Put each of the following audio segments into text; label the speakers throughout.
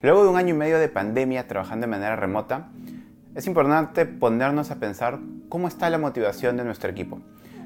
Speaker 1: Luego de un año y medio de pandemia trabajando de manera remota, es importante ponernos a pensar cómo está la motivación de nuestro equipo.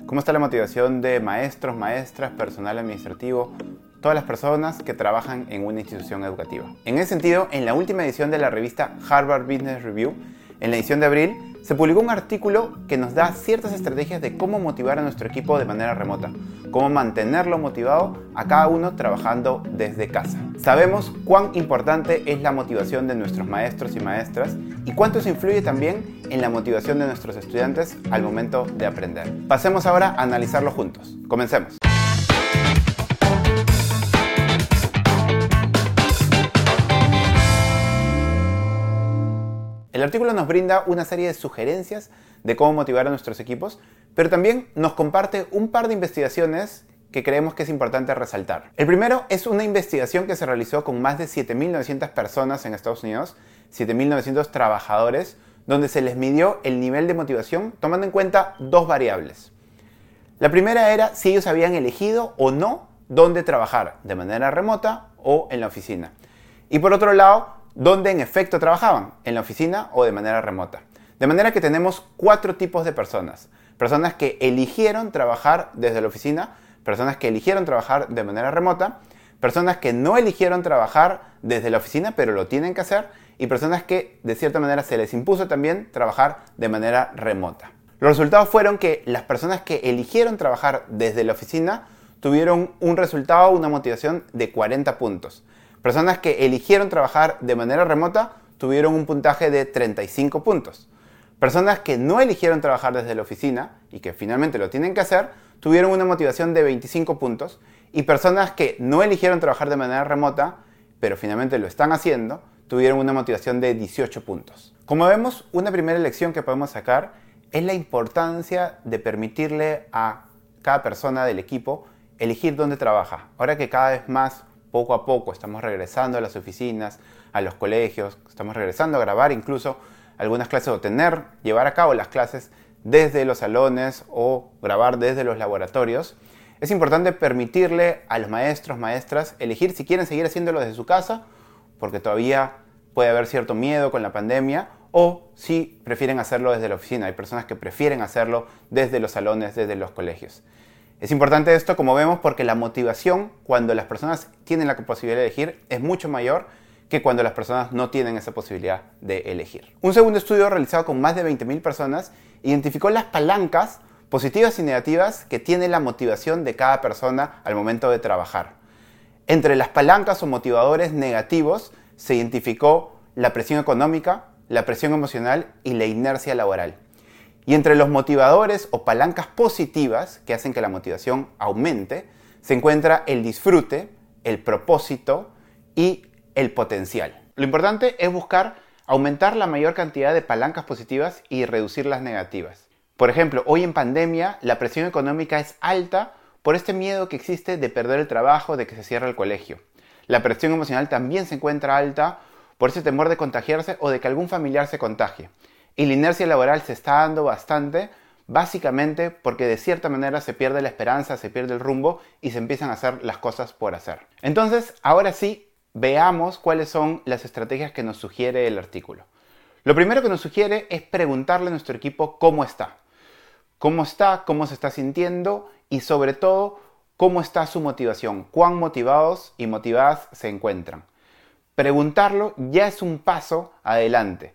Speaker 1: Cómo está la motivación de maestros, maestras, personal administrativo, todas las personas que trabajan en una institución educativa. En ese sentido, en la última edición de la revista Harvard Business Review, en la edición de abril, se publicó un artículo que nos da ciertas estrategias de cómo motivar a nuestro equipo de manera remota, cómo mantenerlo motivado a cada uno trabajando desde casa. Sabemos cuán importante es la motivación de nuestros maestros y maestras y cuánto eso influye también en la motivación de nuestros estudiantes al momento de aprender. Pasemos ahora a analizarlo juntos. Comencemos. El artículo nos brinda una serie de sugerencias de cómo motivar a nuestros equipos, pero también nos comparte un par de investigaciones que creemos que es importante resaltar. El primero es una investigación que se realizó con más de 7.900 personas en Estados Unidos, 7.900 trabajadores, donde se les midió el nivel de motivación tomando en cuenta dos variables. La primera era si ellos habían elegido o no dónde trabajar, de manera remota o en la oficina. Y por otro lado, dónde en efecto trabajaban, en la oficina o de manera remota. De manera que tenemos cuatro tipos de personas. Personas que eligieron trabajar desde la oficina, personas que eligieron trabajar de manera remota, personas que no eligieron trabajar desde la oficina pero lo tienen que hacer y personas que de cierta manera se les impuso también trabajar de manera remota. Los resultados fueron que las personas que eligieron trabajar desde la oficina tuvieron un resultado, una motivación de 40 puntos. Personas que eligieron trabajar de manera remota tuvieron un puntaje de 35 puntos. Personas que no eligieron trabajar desde la oficina y que finalmente lo tienen que hacer, tuvieron una motivación de 25 puntos. Y personas que no eligieron trabajar de manera remota, pero finalmente lo están haciendo, tuvieron una motivación de 18 puntos. Como vemos, una primera lección que podemos sacar es la importancia de permitirle a cada persona del equipo elegir dónde trabaja. Ahora que cada vez más poco a poco estamos regresando a las oficinas, a los colegios, estamos regresando a grabar incluso algunas clases o tener, llevar a cabo las clases desde los salones o grabar desde los laboratorios. Es importante permitirle a los maestros, maestras, elegir si quieren seguir haciéndolo desde su casa, porque todavía puede haber cierto miedo con la pandemia, o si prefieren hacerlo desde la oficina. Hay personas que prefieren hacerlo desde los salones, desde los colegios. Es importante esto, como vemos, porque la motivación cuando las personas tienen la posibilidad de elegir es mucho mayor que cuando las personas no tienen esa posibilidad de elegir. Un segundo estudio realizado con más de 20.000 personas identificó las palancas positivas y negativas que tiene la motivación de cada persona al momento de trabajar. Entre las palancas o motivadores negativos se identificó la presión económica, la presión emocional y la inercia laboral. Y entre los motivadores o palancas positivas que hacen que la motivación aumente, se encuentra el disfrute, el propósito y el potencial. Lo importante es buscar aumentar la mayor cantidad de palancas positivas y reducir las negativas. Por ejemplo, hoy en pandemia la presión económica es alta por este miedo que existe de perder el trabajo, de que se cierre el colegio. La presión emocional también se encuentra alta por ese temor de contagiarse o de que algún familiar se contagie. Y la inercia laboral se está dando bastante, básicamente porque de cierta manera se pierde la esperanza, se pierde el rumbo y se empiezan a hacer las cosas por hacer. Entonces, ahora sí, veamos cuáles son las estrategias que nos sugiere el artículo. Lo primero que nos sugiere es preguntarle a nuestro equipo cómo está. Cómo está, cómo se está sintiendo y sobre todo cómo está su motivación, cuán motivados y motivadas se encuentran. Preguntarlo ya es un paso adelante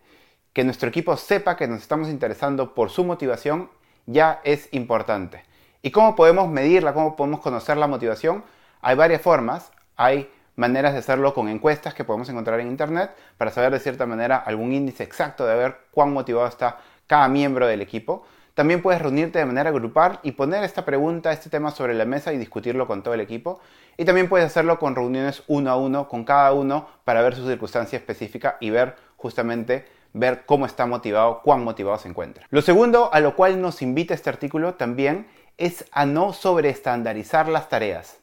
Speaker 1: que nuestro equipo sepa que nos estamos interesando por su motivación ya es importante. ¿Y cómo podemos medirla? ¿Cómo podemos conocer la motivación? Hay varias formas. Hay maneras de hacerlo con encuestas que podemos encontrar en Internet para saber de cierta manera algún índice exacto de ver cuán motivado está cada miembro del equipo. También puedes reunirte de manera grupal y poner esta pregunta, este tema sobre la mesa y discutirlo con todo el equipo. Y también puedes hacerlo con reuniones uno a uno con cada uno para ver su circunstancia específica y ver justamente ver cómo está motivado, cuán motivado se encuentra. Lo segundo a lo cual nos invita este artículo también es a no sobreestandarizar las tareas.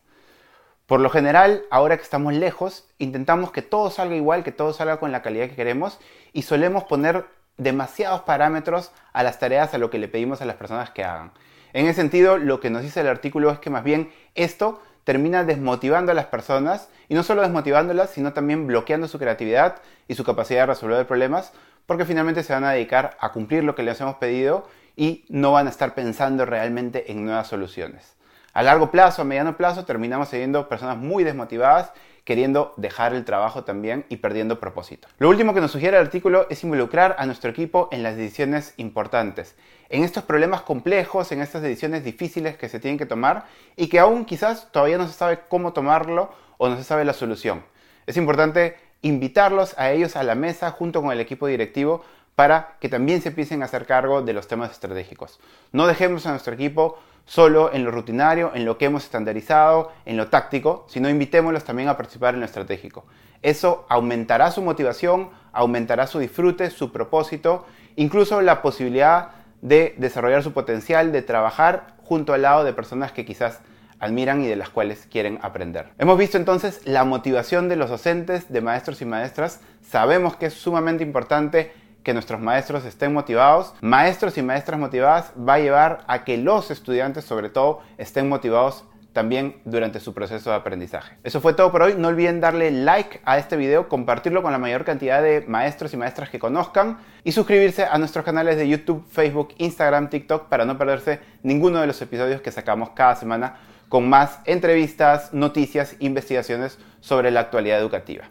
Speaker 1: Por lo general, ahora que estamos lejos, intentamos que todo salga igual, que todo salga con la calidad que queremos y solemos poner demasiados parámetros a las tareas, a lo que le pedimos a las personas que hagan. En ese sentido, lo que nos dice el artículo es que más bien esto termina desmotivando a las personas y no solo desmotivándolas, sino también bloqueando su creatividad y su capacidad de resolver problemas, porque finalmente se van a dedicar a cumplir lo que les hemos pedido y no van a estar pensando realmente en nuevas soluciones. A largo plazo, a mediano plazo, terminamos siendo personas muy desmotivadas queriendo dejar el trabajo también y perdiendo propósito. Lo último que nos sugiere el artículo es involucrar a nuestro equipo en las decisiones importantes, en estos problemas complejos, en estas decisiones difíciles que se tienen que tomar y que aún quizás todavía no se sabe cómo tomarlo o no se sabe la solución. Es importante invitarlos a ellos a la mesa junto con el equipo directivo para que también se empiecen a hacer cargo de los temas estratégicos. No dejemos a nuestro equipo solo en lo rutinario, en lo que hemos estandarizado, en lo táctico, sino invitémoslos también a participar en lo estratégico. Eso aumentará su motivación, aumentará su disfrute, su propósito, incluso la posibilidad de desarrollar su potencial, de trabajar junto al lado de personas que quizás admiran y de las cuales quieren aprender. Hemos visto entonces la motivación de los docentes, de maestros y maestras. Sabemos que es sumamente importante que nuestros maestros estén motivados, maestros y maestras motivadas, va a llevar a que los estudiantes sobre todo estén motivados también durante su proceso de aprendizaje. Eso fue todo por hoy. No olviden darle like a este video, compartirlo con la mayor cantidad de maestros y maestras que conozcan y suscribirse a nuestros canales de YouTube, Facebook, Instagram, TikTok para no perderse ninguno de los episodios que sacamos cada semana con más entrevistas, noticias, investigaciones sobre la actualidad educativa.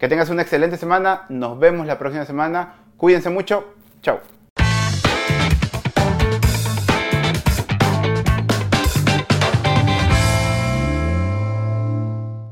Speaker 1: Que tengas una excelente semana, nos vemos la próxima semana Cuídense mucho. Chao.